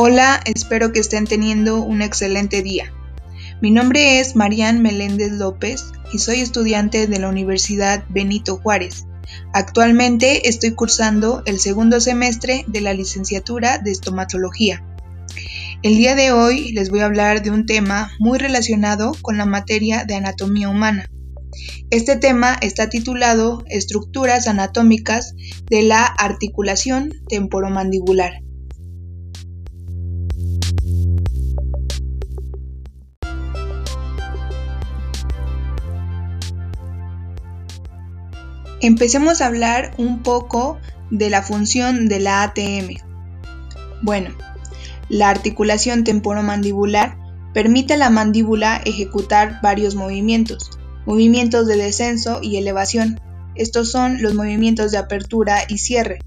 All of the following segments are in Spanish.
Hola, espero que estén teniendo un excelente día. Mi nombre es Marian Meléndez López y soy estudiante de la Universidad Benito Juárez. Actualmente estoy cursando el segundo semestre de la licenciatura de estomatología. El día de hoy les voy a hablar de un tema muy relacionado con la materia de anatomía humana. Este tema está titulado Estructuras anatómicas de la articulación temporomandibular. Empecemos a hablar un poco de la función de la ATM. Bueno, la articulación temporomandibular permite a la mandíbula ejecutar varios movimientos, movimientos de descenso y elevación. Estos son los movimientos de apertura y cierre.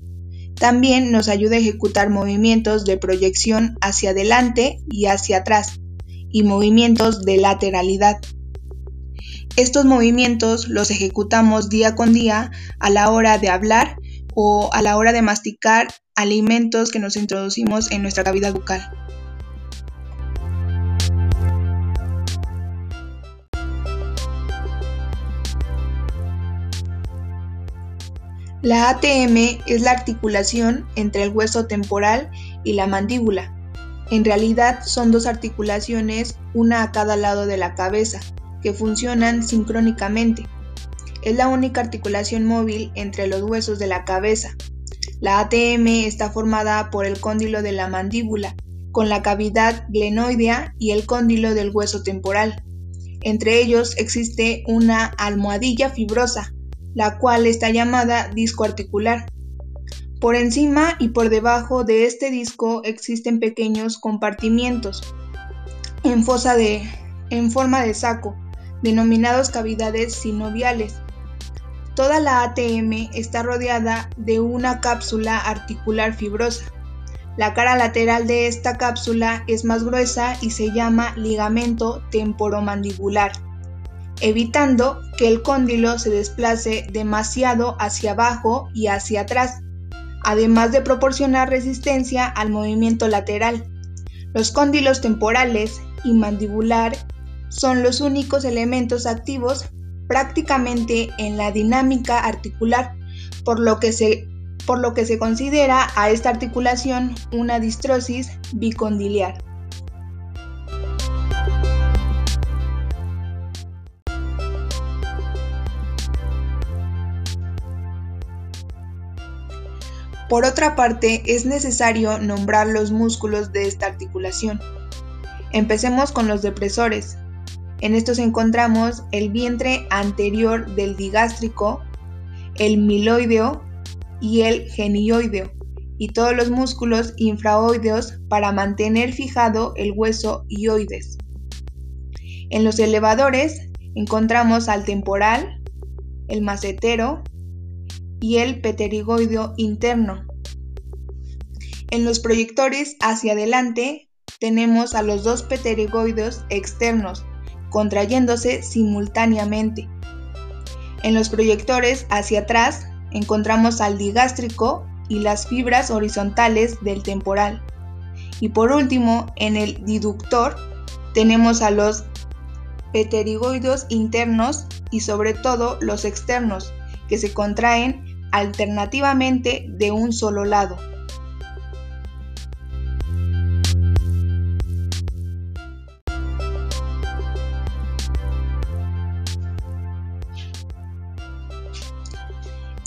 También nos ayuda a ejecutar movimientos de proyección hacia adelante y hacia atrás, y movimientos de lateralidad. Estos movimientos los ejecutamos día con día a la hora de hablar o a la hora de masticar alimentos que nos introducimos en nuestra cavidad bucal. La ATM es la articulación entre el hueso temporal y la mandíbula. En realidad son dos articulaciones, una a cada lado de la cabeza, que funcionan sincrónicamente. Es la única articulación móvil entre los huesos de la cabeza. La ATM está formada por el cóndilo de la mandíbula, con la cavidad glenoidea y el cóndilo del hueso temporal. Entre ellos existe una almohadilla fibrosa, la cual está llamada disco articular. Por encima y por debajo de este disco existen pequeños compartimientos en, en forma de saco, denominados cavidades sinoviales. Toda la ATM está rodeada de una cápsula articular fibrosa. La cara lateral de esta cápsula es más gruesa y se llama ligamento temporomandibular, evitando que el cóndilo se desplace demasiado hacia abajo y hacia atrás, además de proporcionar resistencia al movimiento lateral. Los cóndilos temporales y mandibular son los únicos elementos activos prácticamente en la dinámica articular, por lo que se, por lo que se considera a esta articulación una distrosis bicondiliar. Por otra parte, es necesario nombrar los músculos de esta articulación. Empecemos con los depresores, en estos encontramos el vientre anterior del digástrico, el miloideo y el genioideo, y todos los músculos infraoideos para mantener fijado el hueso ioides. En los elevadores encontramos al temporal, el macetero y el pterigoideo interno. En los proyectores hacia adelante tenemos a los dos pterigoideos externos, contrayéndose simultáneamente. En los proyectores hacia atrás encontramos al digástrico y las fibras horizontales del temporal. Y por último, en el diductor tenemos a los pterigoides internos y sobre todo los externos, que se contraen alternativamente de un solo lado.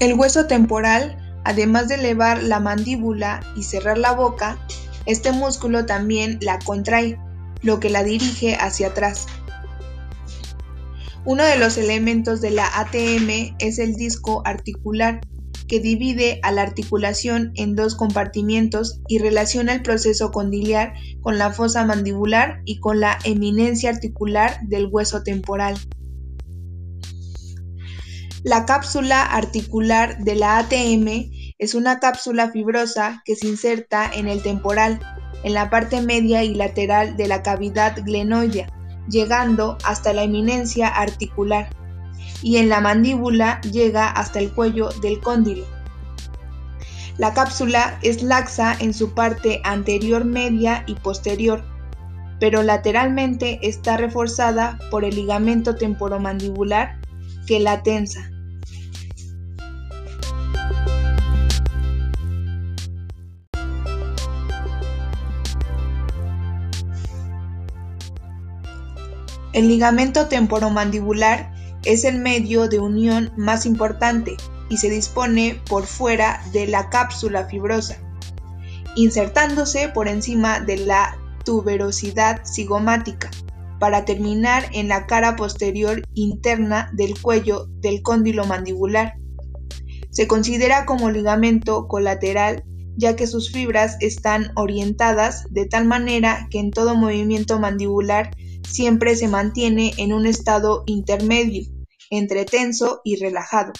El hueso temporal, además de elevar la mandíbula y cerrar la boca, este músculo también la contrae, lo que la dirige hacia atrás. Uno de los elementos de la ATM es el disco articular, que divide a la articulación en dos compartimientos y relaciona el proceso condiliar con la fosa mandibular y con la eminencia articular del hueso temporal. La cápsula articular de la ATM es una cápsula fibrosa que se inserta en el temporal, en la parte media y lateral de la cavidad glenoidea, llegando hasta la eminencia articular, y en la mandíbula llega hasta el cuello del cóndilo. La cápsula es laxa en su parte anterior media y posterior, pero lateralmente está reforzada por el ligamento temporomandibular que la tensa. El ligamento temporomandibular es el medio de unión más importante y se dispone por fuera de la cápsula fibrosa, insertándose por encima de la tuberosidad cigomática para terminar en la cara posterior interna del cuello del cóndilo mandibular. Se considera como ligamento colateral ya que sus fibras están orientadas de tal manera que en todo movimiento mandibular siempre se mantiene en un estado intermedio entre tenso y relajado,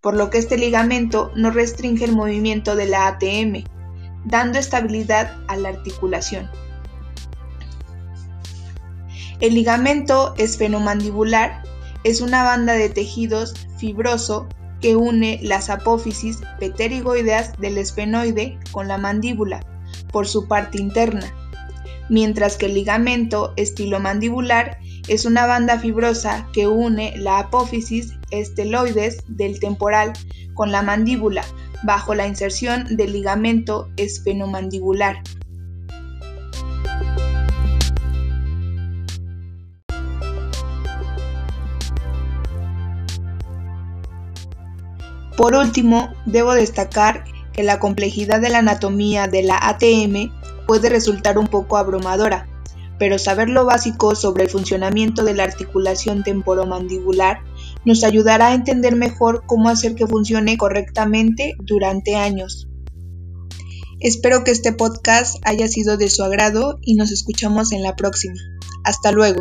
por lo que este ligamento no restringe el movimiento de la ATM, dando estabilidad a la articulación. El ligamento esfenomandibular es una banda de tejidos fibroso que une las apófisis pterigoideas del esfenoide con la mandíbula por su parte interna, mientras que el ligamento estilomandibular es una banda fibrosa que une la apófisis esteloides del temporal con la mandíbula bajo la inserción del ligamento esfenomandibular. Por último, debo destacar que la complejidad de la anatomía de la ATM puede resultar un poco abrumadora, pero saber lo básico sobre el funcionamiento de la articulación temporomandibular nos ayudará a entender mejor cómo hacer que funcione correctamente durante años. Espero que este podcast haya sido de su agrado y nos escuchamos en la próxima. Hasta luego.